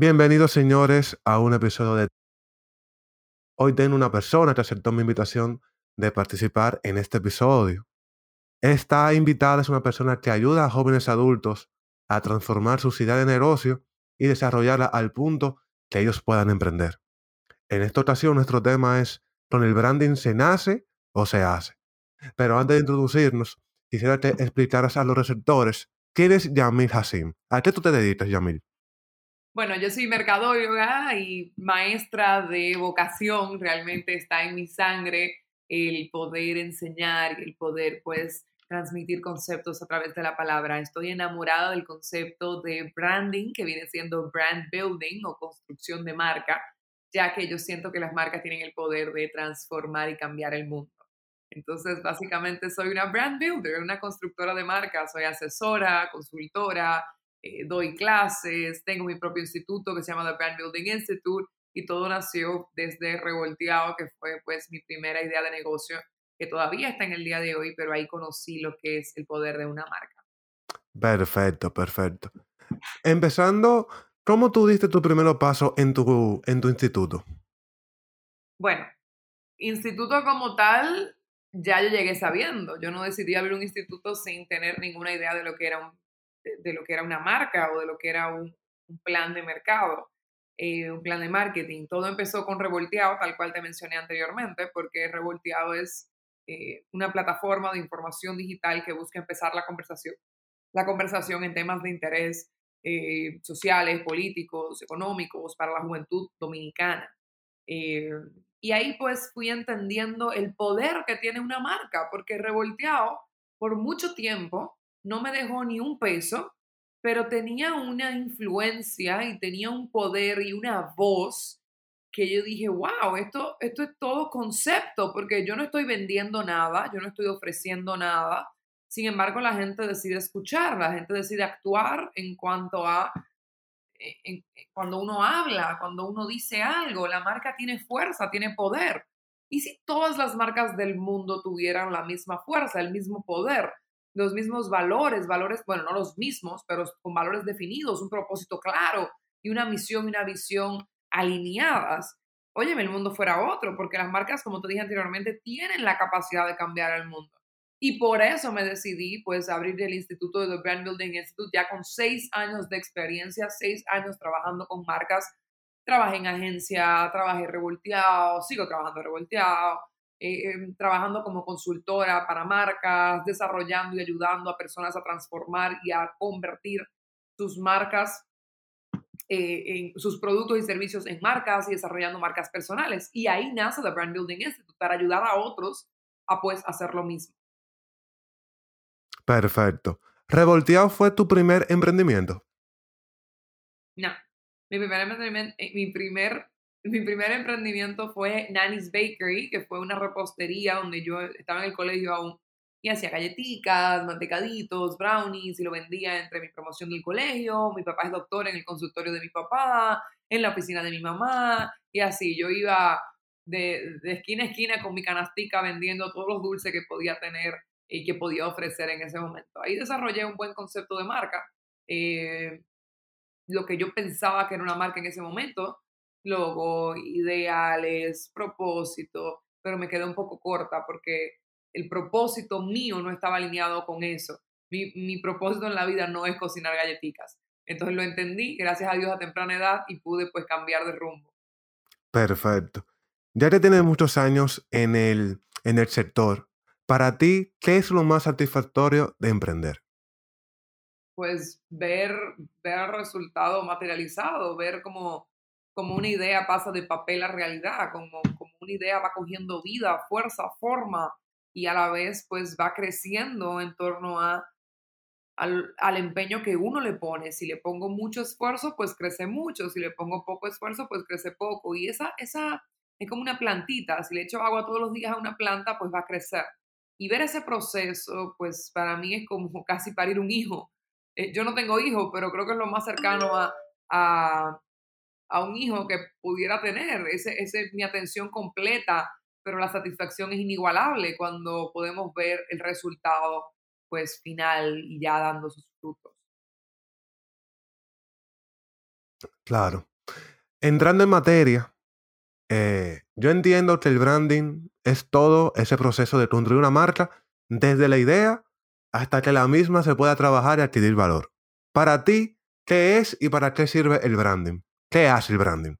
Bienvenidos, señores, a un episodio de... Hoy tengo una persona que aceptó mi invitación de participar en este episodio. Esta invitada es una persona que ayuda a jóvenes adultos a transformar su idea de negocio y desarrollarla al punto que ellos puedan emprender. En esta ocasión nuestro tema es, ¿con el branding se nace o se hace? Pero antes de introducirnos, quisiera que explicaras a los receptores quién es Yamil Hassim. ¿A qué tú te dedicas, Yamil? Bueno, yo soy mercadóloga y maestra de vocación, realmente está en mi sangre el poder enseñar el poder pues transmitir conceptos a través de la palabra. Estoy enamorada del concepto de branding, que viene siendo brand building o construcción de marca, ya que yo siento que las marcas tienen el poder de transformar y cambiar el mundo. Entonces, básicamente soy una brand builder, una constructora de marcas, soy asesora, consultora, eh, doy clases, tengo mi propio instituto que se llama The Brand Building Institute y todo nació desde Revolteado, que fue pues mi primera idea de negocio, que todavía está en el día de hoy, pero ahí conocí lo que es el poder de una marca. Perfecto, perfecto. Empezando, ¿cómo tú diste tu primer paso en tu, en tu instituto? Bueno, instituto como tal, ya yo llegué sabiendo. Yo no decidí abrir un instituto sin tener ninguna idea de lo que era, un, de, lo que era una marca o de lo que era un, plan de mercado. Eh, un plan de marketing. Todo empezó con Revolteado, tal cual te mencioné anteriormente, porque Revolteado es eh, una plataforma de información digital que busca empezar la conversación, la conversación en temas de interés eh, sociales, políticos, económicos para la juventud dominicana. y ahí pues fui entendiendo el poder que tiene una marca, porque Revolteado por mucho tiempo no me dejó ni un peso pero tenía una influencia y tenía un poder y una voz que yo dije, wow, esto, esto es todo concepto, porque yo no estoy vendiendo nada, yo no estoy ofreciendo nada. Sin embargo, la gente decide escuchar, la gente decide actuar en cuanto a eh, cuando uno habla, cuando uno dice algo, la marca tiene fuerza, tiene poder. ¿Y si todas las marcas del mundo tuvieran la misma fuerza, el mismo poder? Los mismos valores, valores, bueno, no los mismos, pero con valores definidos, un propósito claro y una misión y una visión alineadas, óyeme, el mundo fuera otro, porque las marcas, como te dije anteriormente, tienen la capacidad de cambiar el mundo. Y por eso me decidí, pues, abrir el Instituto de The Brand Building Institute ya con seis años de experiencia, seis años trabajando con marcas. Trabajé en agencia, trabajé revolteado, sigo trabajando revolteado, eh, em, trabajando como consultora para marcas, desarrollando y ayudando a personas a transformar y a convertir sus marcas, eh, en sus productos y servicios en marcas y desarrollando marcas personales. Y ahí nace The Brand Building Institute para ayudar a otros a pues hacer lo mismo. Perfecto. ¿Revolteado fue tu primer emprendimiento? No. Mi primer emprendimiento, eh, mi primer mi primer emprendimiento fue Nanny's Bakery, que fue una repostería donde yo estaba en el colegio aún y hacía galletitas, mantecaditos, brownies y lo vendía entre mi promoción del colegio. Mi papá es doctor en el consultorio de mi papá, en la oficina de mi mamá y así. Yo iba de, esquina a esquina con mi canastica vendiendo todos los dulces que podía tener y que podía ofrecer en ese momento. Ahí desarrollé un buen concepto de marca. Eh, lo que yo pensaba que era una marca en ese momento, logo, ideales, propósito, pero me quedé un poco corta porque el propósito mío no estaba alineado con eso. Mi, mi propósito en la vida no es cocinar galletitas. Entonces lo entendí, gracias a Dios, a temprana edad y pude pues cambiar de rumbo. Perfecto. Ya que tienes muchos años en el, en el sector, para ti, ¿qué es lo más satisfactorio de emprender? Pues ver, ver el resultado materializado, ver cómo como una idea pasa de papel a realidad, como, como una idea va cogiendo vida, fuerza, forma y a la vez pues va creciendo en torno a, al, al, empeño que uno le pone. Si le pongo mucho esfuerzo, pues crece mucho. Si le pongo poco esfuerzo, pues crece poco. Y esa, esa es como una plantita. Si le echo agua todos los días a una planta, pues va a crecer. Y ver ese proceso, pues para mí es como casi parir un hijo. Eh, yo no tengo hijos, pero creo que es lo más cercano a, a, a un hijo que pudiera tener. Ese es mi atención completa, pero la satisfacción es inigualable cuando podemos ver el resultado pues final y ya dando sus frutos. Claro. Entrando en materia, eh, yo entiendo que el branding es todo ese proceso de construir una marca desde la idea hasta que la misma se pueda trabajar y adquirir valor. Para ti, ¿qué es y para qué sirve el branding? ¿Qué hace el branding?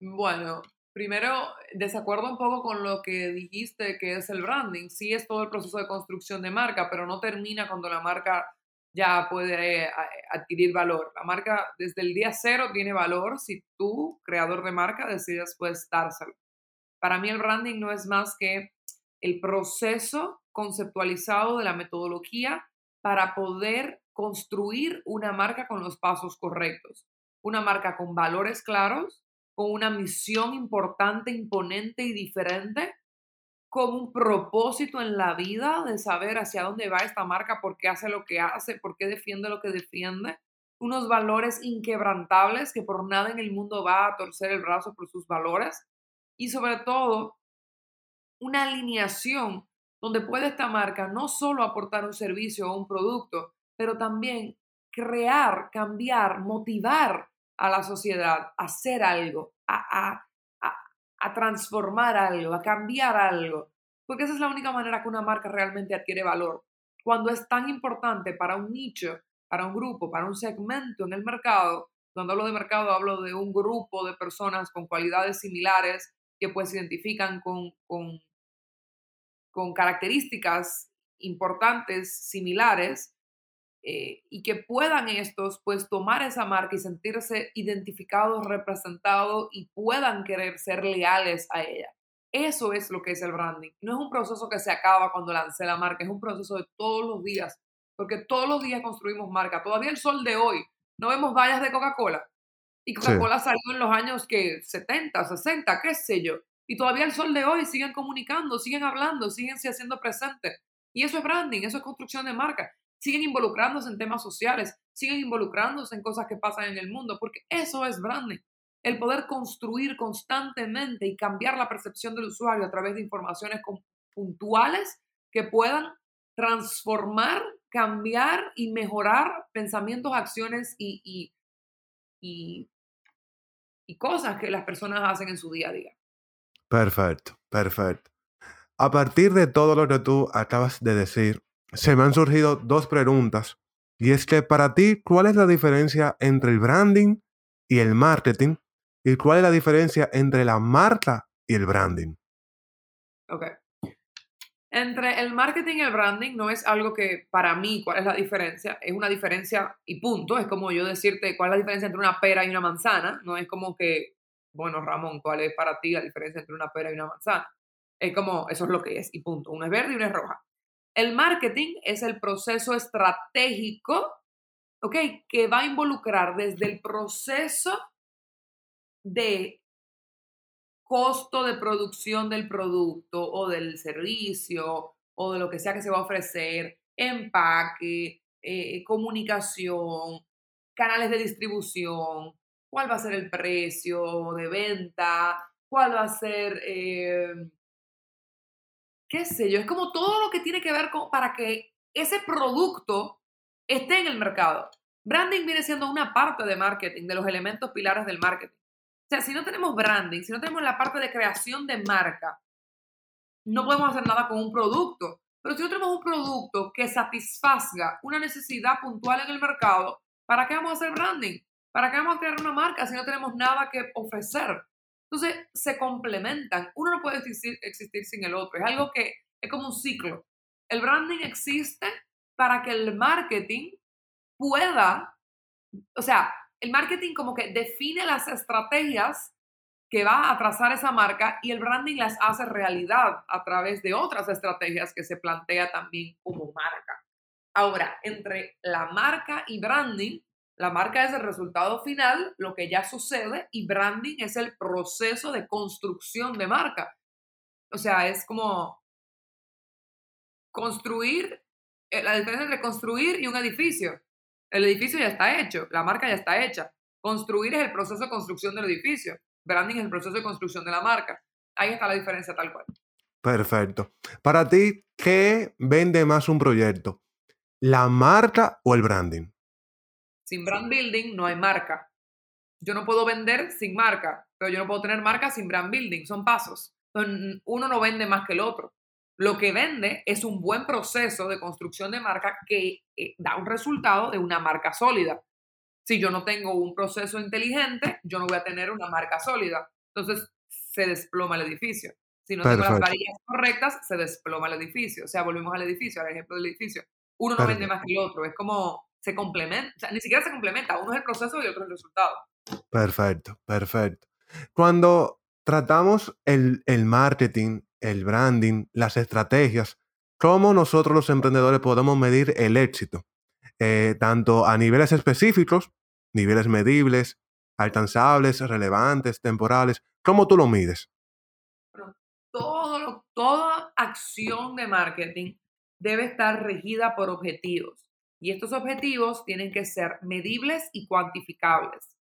Bueno, primero, desacuerdo un poco con lo que dijiste que es el branding. Sí es todo el proceso de construcción de marca, pero no termina cuando la marca ya puede eh, adquirir valor. La marca desde el día cero tiene valor si tú, creador de marca, decides pues dárselo. Para mí el branding no es más que el proceso conceptualizado de la metodología para poder construir una marca con los pasos correctos. Una marca con valores claros, con una misión importante, imponente y diferente, con un propósito en la vida de saber hacia dónde va esta marca, por qué hace lo que hace, por qué defiende lo que defiende, unos valores inquebrantables que por nada en el mundo va a torcer el brazo por sus valores y sobre todo una alineación donde puede esta marca no solo aportar un servicio o un producto, pero también crear, cambiar, motivar a la sociedad a hacer algo, a, a transformar algo, a cambiar algo, porque esa es la única manera que una marca realmente adquiere valor. Cuando es tan importante para un nicho, para un grupo, para un segmento en el mercado, cuando hablo de mercado hablo de un grupo de personas con cualidades similares que pues se identifican con, con, con características importantes, similares, eh, y que puedan estos pues tomar esa marca y sentirse identificados, representados y puedan querer ser leales a ella. Eso es lo que es el branding. No es un proceso que se acaba cuando lancé la marca, es un proceso de todos los días, porque todos los días construimos marca. Todavía el sol de hoy, no vemos vallas de Coca-Cola. Y Coca-Cola salió en los años que 70, 60, qué sé yo. Y todavía el sol de hoy siguen comunicando, siguen hablando, siguen haciendo presentes. Y eso es branding, eso es construcción de marca siguen involucrándose en temas sociales, siguen involucrándose en cosas que pasan en el mundo, porque eso es branding. El poder construir constantemente y cambiar la percepción del usuario a través de informaciones puntuales que puedan transformar, cambiar y mejorar pensamientos, acciones y, y, y cosas que las personas hacen en su día a día. Perfecto, perfecto. A partir de todo lo que tú acabas de decir, se me han surgido dos preguntas. Y es que para ti, ¿cuál es la diferencia entre el branding y el marketing? ¿Y cuál es la diferencia entre la marca y el branding? Ok. Entre el marketing y el branding no es algo que para mí, ¿cuál es la diferencia? Es una diferencia y punto. Es como yo decirte cuál es la diferencia entre una pera y una manzana. No es como que, bueno, Ramón, ¿cuál es para ti la diferencia entre una pera y una manzana? Es como, eso es lo que es y punto. Una es verde y una es roja. El marketing es el proceso estratégico, ¿ok? Que va a involucrar desde el proceso de costo de producción del producto o del servicio o de lo que sea que se va a ofrecer, empaque, eh, comunicación, canales de distribución, cuál va a ser el precio de venta, cuál va a ser eh, qué sé yo, es como todo lo que tiene que ver con para que ese producto esté en el mercado. Branding viene siendo una parte de marketing, de los elementos pilares del marketing. O sea, si no tenemos branding, si no tenemos la parte de creación de marca, no podemos hacer nada con un producto. Pero si no tenemos un producto que satisfaga una necesidad puntual en el mercado, ¿para qué vamos a hacer branding? ¿Para qué vamos a crear una marca si no tenemos nada que ofrecer? Entonces, se complementan. Uno no puede existir, existir sin el otro. Es algo que es como un ciclo. El branding existe para que el marketing pueda, o sea, el marketing como que define las estrategias que va a trazar esa marca y el branding las hace realidad a través de otras estrategias que se plantea también como marca. Ahora, entre la marca y branding la marca es el resultado final, lo que ya sucede, y branding es el proceso de construcción de marca. O sea, es como construir, eh, la diferencia entre construir y un edificio. El edificio ya está hecho, la marca ya está hecha. Construir es el proceso de construcción del edificio. Branding es el proceso de construcción de la marca. Ahí está la diferencia tal cual. Perfecto. Para ti, ¿qué vende más un proyecto? ¿La marca o el branding? Sin brand building no hay marca. yo no puedo vender sin marca, pero yo no puedo tener marca sin brand building, son pasos. uno no vende más que el otro. Lo que vende es un buen proceso de construcción de marca que eh, da un resultado de una marca sólida. Si yo no tengo un proceso inteligente, yo no voy a tener una marca sólida. Entonces se desploma el edificio. Si no tengo las varillas correctas, se desploma el edificio. O sea, volvemos al edificio, al ejemplo del edificio. Uno no vende más que el otro. Es como se complementa, o sea, ni siquiera se complementa. Uno es el proceso y otro es el resultado. Perfecto, perfecto. Cuando tratamos el, el marketing, el branding, las estrategias, ¿cómo nosotros los emprendedores podemos medir el éxito? Eh, tanto a niveles específicos, niveles medibles, alcanzables, relevantes, temporales. ¿Cómo tú lo mides? todo toda acción de marketing debe estar regida por objetivos. Y estos objetivos tienen que ser medibles y cuantificables.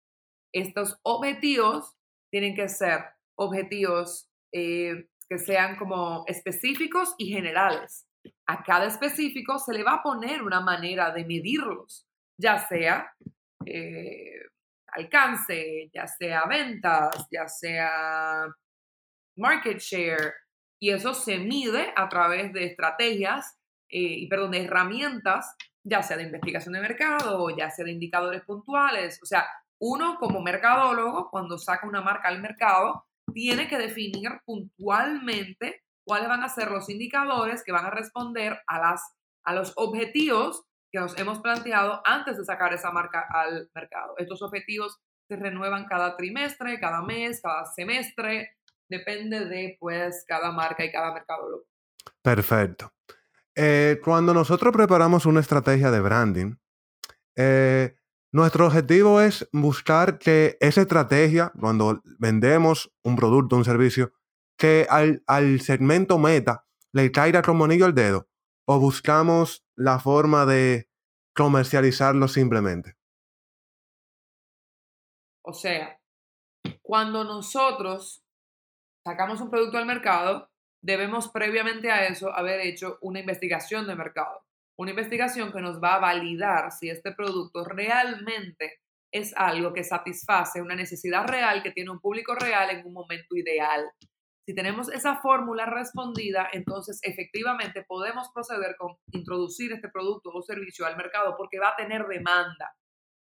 Estos objetivos tienen que ser objetivos eh, que sean como específicos y generales. A cada específico se le va a poner una manera de medirlos, ya sea eh, alcance, ya sea ventas, ya sea market share, y eso se mide a través de estrategias, eh, perdón, de herramientas, ya sea de investigación de mercado, ya sea de indicadores puntuales. O sea, uno como mercadólogo, cuando saca una marca al mercado, tiene que definir puntualmente cuáles van a ser los indicadores que van a responder a, las, a los objetivos que nos hemos planteado antes de sacar esa marca al mercado. Estos objetivos se renuevan cada trimestre, cada mes, cada semestre, depende de pues cada marca y cada mercadólogo. Perfecto. Eh, cuando nosotros preparamos una estrategia de branding, eh, nuestro objetivo es buscar que esa estrategia, cuando vendemos un producto, un servicio, que al, segmento meta le caiga como anillo al dedo, o buscamos la forma de comercializarlo simplemente. O sea, cuando nosotros sacamos un producto al mercado, debemos previamente a eso haber hecho una investigación de mercado una investigación que nos va a validar si este producto realmente es algo que satisface una necesidad real que tiene un público real en un momento ideal. Si tenemos esa fórmula respondida, entonces efectivamente podemos proceder con introducir este producto o servicio al mercado porque va a tener demanda.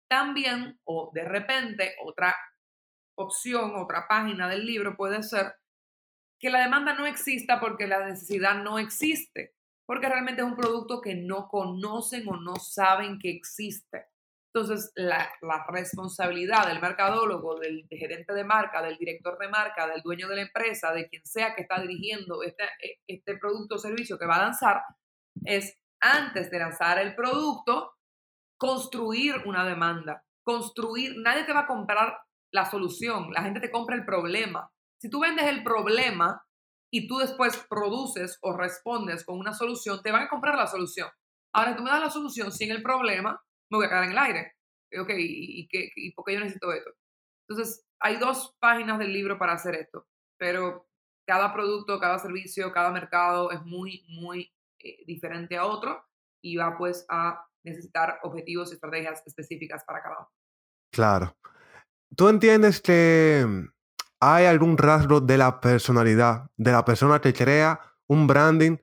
También, o de repente, otra opción, otra página del libro puede ser que la demanda no exista porque la necesidad no existe porque realmente es un producto que no conocen o no saben que existe. Entonces, la, responsabilidad del mercadólogo, del gerente de marca, del director de marca, del dueño de la empresa, de quien sea que está dirigiendo este, e, este producto o servicio que va a lanzar, es antes de lanzar el producto, construir una demanda. Construir, nadie te va a comprar la solución, la gente te compra el problema. Si tú vendes el problema, y tú después produces o respondes con una solución, te van a comprar la solución. Ahora, tú me das la solución sin el problema, me voy a quedar en el aire. Ok, ¿y, qué, y por qué yo necesito esto? Entonces, hay dos páginas del libro para hacer esto, pero cada producto, cada servicio, cada mercado es muy, muy eh, diferente a otro y va pues a necesitar objetivos y estrategias específicas para cada uno. Claro. ¿Tú entiendes que hay algún rasgo de la personalidad de la persona que crea un branding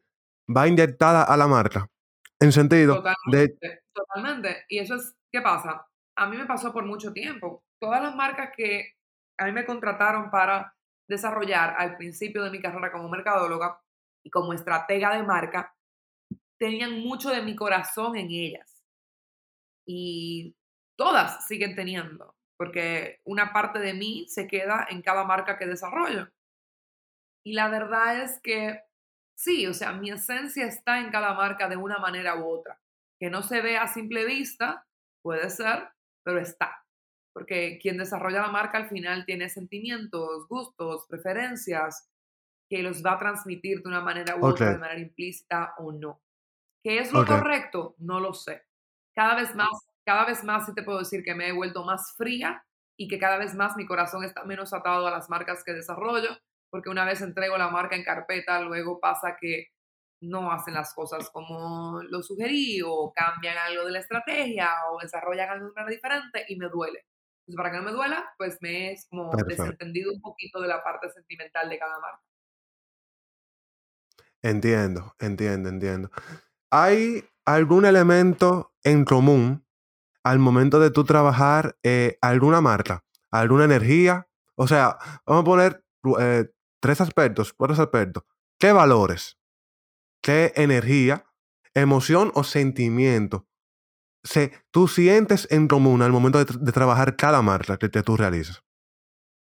va inyectada a la marca. En sentido de... Totalmente. Y eso es, ¿qué pasa? A mí me pasó por mucho tiempo. Todas las marcas que a mí me contrataron para desarrollar al principio de mi carrera como mercadóloga y como estratega de marca, tenían mucho de mi corazón en ellas. Y todas siguen teniendo porque una parte de mí se queda en cada marca que desarrollo. Y la verdad es que sí, o sea, mi esencia está en cada marca de una manera u otra. Que no se ve a simple vista, puede ser, pero está. Porque quien desarrolla la marca al final tiene sentimientos, gustos, preferencias, que los va a transmitir de una manera u otra, de manera implícita o no. ¿Qué es lo correcto? No lo sé. Cada vez más cada vez más sí te puedo decir que me he vuelto más fría y que cada vez más mi corazón está menos atado a las marcas que desarrollo, porque una vez entrego la marca en carpeta, luego pasa que no hacen las cosas como lo sugerí o cambian algo de la estrategia o desarrollan algo diferente y me duele. Entonces, para que no me duela, pues me es como desentendido un poquito de la parte sentimental de cada marca. Entiendo, entiendo, entiendo. ¿Hay algún elemento en común al momento de tú trabajar eh, alguna marca, alguna energía? O sea, vamos a poner eh, tres aspectos, cuatro aspectos. ¿Qué valores? ¿Qué energía? ¿Emoción o sentimiento? Se, tú sientes en común al momento de, trabajar cada marca que, que tú realizas.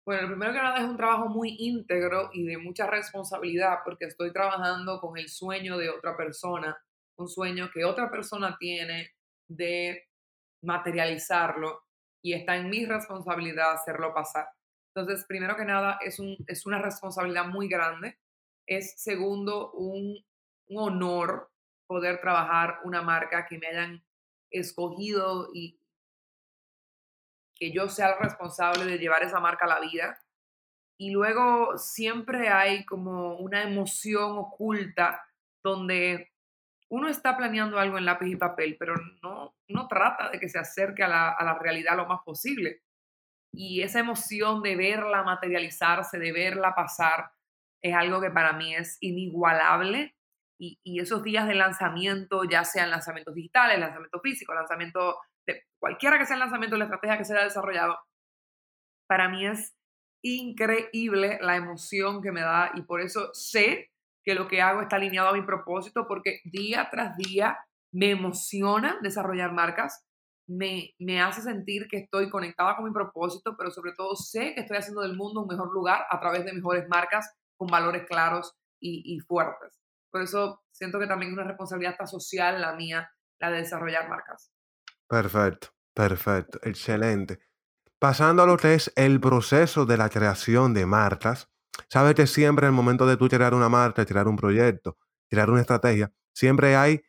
Bueno, primero que nada es un trabajo muy íntegro y de mucha responsabilidad porque estoy trabajando con el sueño de otra persona, un sueño que otra persona tiene de materializarlo y está en mi responsabilidad hacerlo pasar. Entonces, primero que nada, es, un, es una responsabilidad muy grande. Es segundo, un, honor poder trabajar una marca que me hayan escogido y que yo sea el responsable de llevar esa marca a la vida. Y luego siempre hay como una emoción oculta donde uno está planeando algo en lápiz y papel, pero no, no trata de que se acerque a la, a la realidad lo más posible. Y esa emoción de verla materializarse, de verla pasar, es algo que para mí es inigualable. Y, y esos días de lanzamiento, ya sean lanzamientos digitales, lanzamiento físico, lanzamiento de cualquiera que sea el lanzamiento, la estrategia que se haya desarrollado, para mí es increíble la emoción que me da y por eso sé que lo que hago está alineado a mi propósito porque día tras día me emociona desarrollar marcas, me, me hace sentir que estoy conectada con mi propósito, pero sobre todo sé que estoy haciendo del mundo un mejor lugar a través de mejores marcas con valores claros y, y fuertes. Por eso siento que también es una responsabilidad social la mía, la de desarrollar marcas. Perfecto, perfecto, excelente. Pasando a lo que es el proceso de la creación de marcas, sabes que siempre en el momento de tú crear una marca, crear un proyecto, crear una estrategia, siempre hay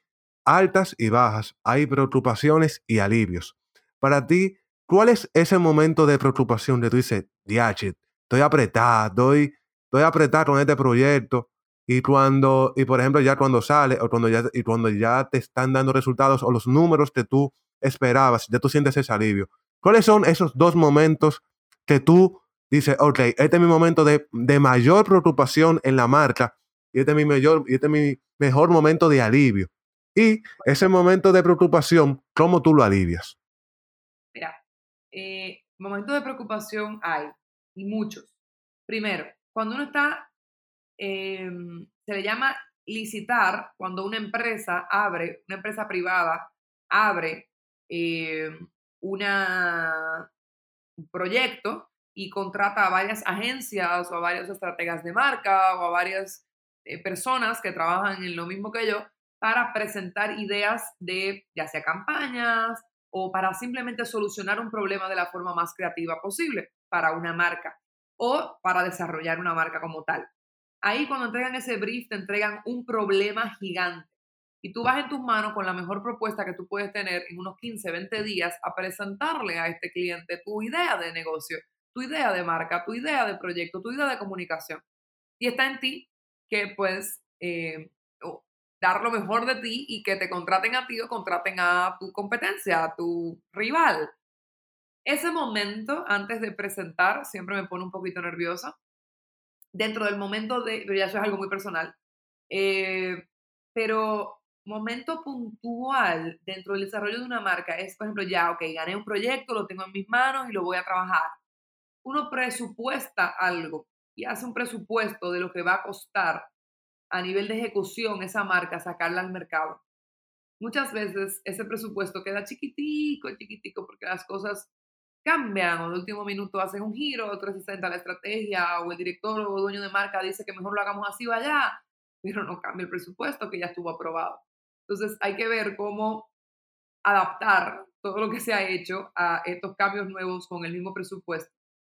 altas y bajas, hay preocupaciones y alivios. Para ti, ¿cuál es ese momento de preocupación de tú dices, diachit, estoy apretada, estoy, estoy apretada con este proyecto? Y cuando, y por ejemplo, ya cuando sale o cuando ya, y cuando ya te están dando resultados o los números que tú esperabas, ya tú sientes ese alivio. ¿Cuáles son esos dos momentos que tú dices, ok, este es mi momento de, mayor preocupación en la marca y este es mi, mayor, este es mi mejor momento de alivio? Y ese momento de preocupación, ¿cómo tú lo alivias? Mira, eh, momentos de preocupación hay, y muchos. Primero, cuando uno está, em, se le llama licitar, cuando una empresa abre, una empresa privada abre eh, una, un proyecto y contrata a varias agencias o a varios estrategas de marca o a varias eh, personas que trabajan en lo mismo que yo para presentar ideas de ya sea campañas o para simplemente solucionar un problema de la forma más creativa posible para una marca o para desarrollar una marca como tal. Ahí cuando entregan ese brief te entregan un problema gigante y tú vas en tus manos con la mejor propuesta que tú puedes tener en unos 15, 20 días a presentarle a este cliente tu idea de negocio, tu idea de marca, tu idea de proyecto, tu idea de comunicación. Y está en ti que puedes eh, dar lo mejor de ti y que te contraten a ti o contraten a tu competencia, a tu rival. Ese momento antes de presentar siempre me pone un poquito nerviosa. Dentro del momento de, pero ya eso es algo muy personal, eh, pero momento puntual dentro del desarrollo de una marca es, por ejemplo, ya, ok, gané un proyecto, lo tengo en mis manos y lo voy a trabajar. Uno presupuesta algo y hace un presupuesto de lo que va a costar a nivel de ejecución esa marca, sacarla al mercado. Muchas veces ese presupuesto queda chiquitico, chiquitico, porque las cosas cambian o de último minuto hacen un giro, 360 la estrategia o el director o dueño de marca dice que mejor lo hagamos así o allá, pero no cambia el presupuesto que ya estuvo aprobado. Entonces hay que ver cómo adaptar todo lo que se ha hecho a estos cambios nuevos con el mismo presupuesto.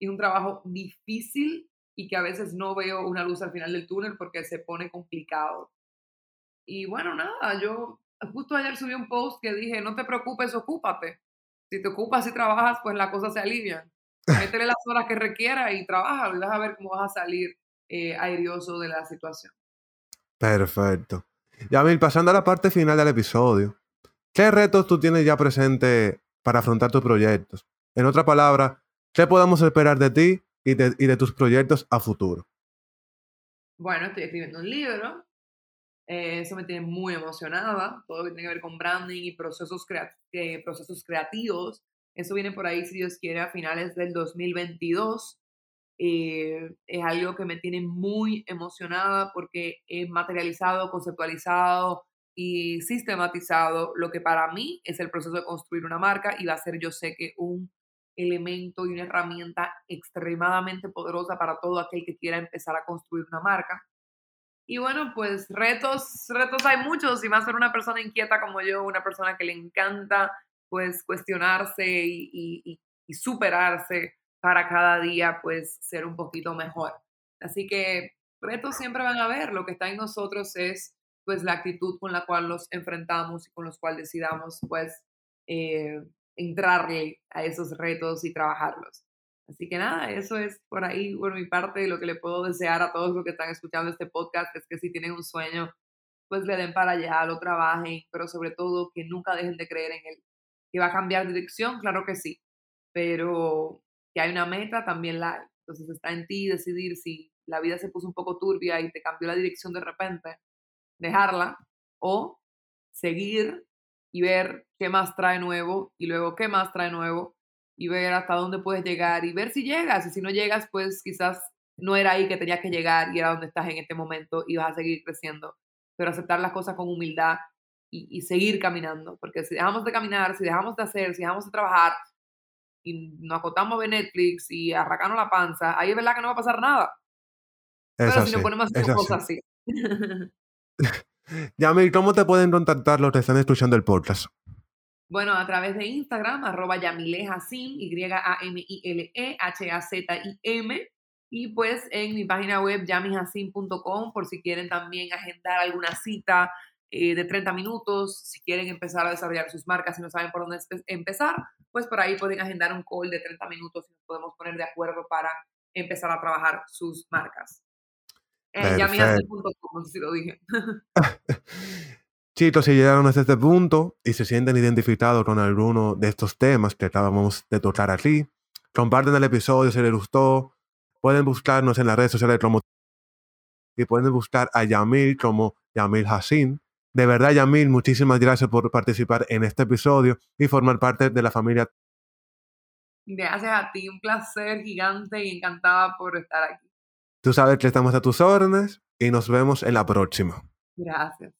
Y un trabajo difícil y que a veces no veo una luz al final del túnel porque se pone complicado. Y bueno, nada, yo justo ayer subí un post que dije, no te preocupes, ocúpate. Si te ocupas y trabajas, pues las cosas se alivian. Métele las horas que requiera y trabaja y vas a ver cómo vas a salir eh, airioso de la situación. Perfecto. Yamil, pasando a la parte final del episodio, ¿qué retos tú tienes ya presente para afrontar tus proyectos? En otra palabra, ¿Qué podemos esperar de ti y de, y de tus proyectos a futuro? Bueno, estoy escribiendo un libro. eh, eso me tiene muy emocionada. Todo lo que tiene que ver con branding y procesos, eh, procesos creativos. Eso viene por ahí, si Dios quiere, a finales del 2022. Eh, es algo que me tiene muy emocionada porque he materializado, conceptualizado y sistematizado lo que para mí es el proceso de construir una marca y va a ser, yo sé que un elemento y una herramienta extremadamente poderosa para todo aquel que quiera empezar a construir una marca. Y bueno, pues retos, retos hay muchos y más para una persona inquieta como yo, una persona que le encanta pues cuestionarse y- y superarse para cada día pues ser un poquito mejor. Así que retos siempre van a haber, lo que está en nosotros es pues la actitud con la cual los enfrentamos y con los cuales decidamos pues eh, entrarle a esos retos y trabajarlos. Así que nada, eso es por ahí por mi parte lo que le puedo desear a todos los que están escuchando este podcast es que si tienen un sueño, pues le den para allá, lo trabajen, pero sobre todo que nunca dejen de creer en él. Que va a cambiar dirección, claro que sí, pero que hay una meta, también la hay. Entonces está en ti decidir si la vida se puso un poco turbia y te cambió la dirección de repente, dejarla o seguir y ver qué más trae nuevo y luego qué más trae nuevo y ver hasta dónde puedes llegar y ver si llegas y si no llegas pues quizás no era ahí que tenías que llegar y era donde estás en este momento y vas a seguir creciendo. Pero aceptar las cosas con humildad y, y seguir caminando porque si dejamos de caminar si dejamos de hacer si dejamos de trabajar y nos acotamos a ver Netflix y arrancarnos la panza ahí es verdad que no va a pasar nada. Es pero así, si nos ponemos a hacer así. cosas así Yamil, ¿cómo te pueden contactar los que están escuchando el podcast? Bueno, a través de Instagram, arroba Yamile Hassim, Y-A-M-I-L-E-H-A-Z-I-M. Y pues en mi página web yamihassim.com por si quieren también agendar alguna cita eh, de 30 minutos, si quieren empezar a desarrollar sus marcas y no saben por dónde empezar, pues por ahí pueden agendar un call de 30 minutos y nos podemos poner de acuerdo para empezar a trabajar sus marcas. Eh, no sé si lo dije. Chicos, si llegaron hasta este punto y se sienten identificados con alguno de estos temas que acabamos de tocar aquí, comparten el episodio si les gustó. Pueden buscarnos en las redes sociales como y pueden buscar a Yamil como Yamil Hassin. De verdad, Yamil, muchísimas gracias por participar en este episodio y formar parte de la familia. Gracias a ti, un placer gigante y encantada por estar aquí. Tú sabes que estamos a tus órdenes y nos vemos en la próxima. Gracias.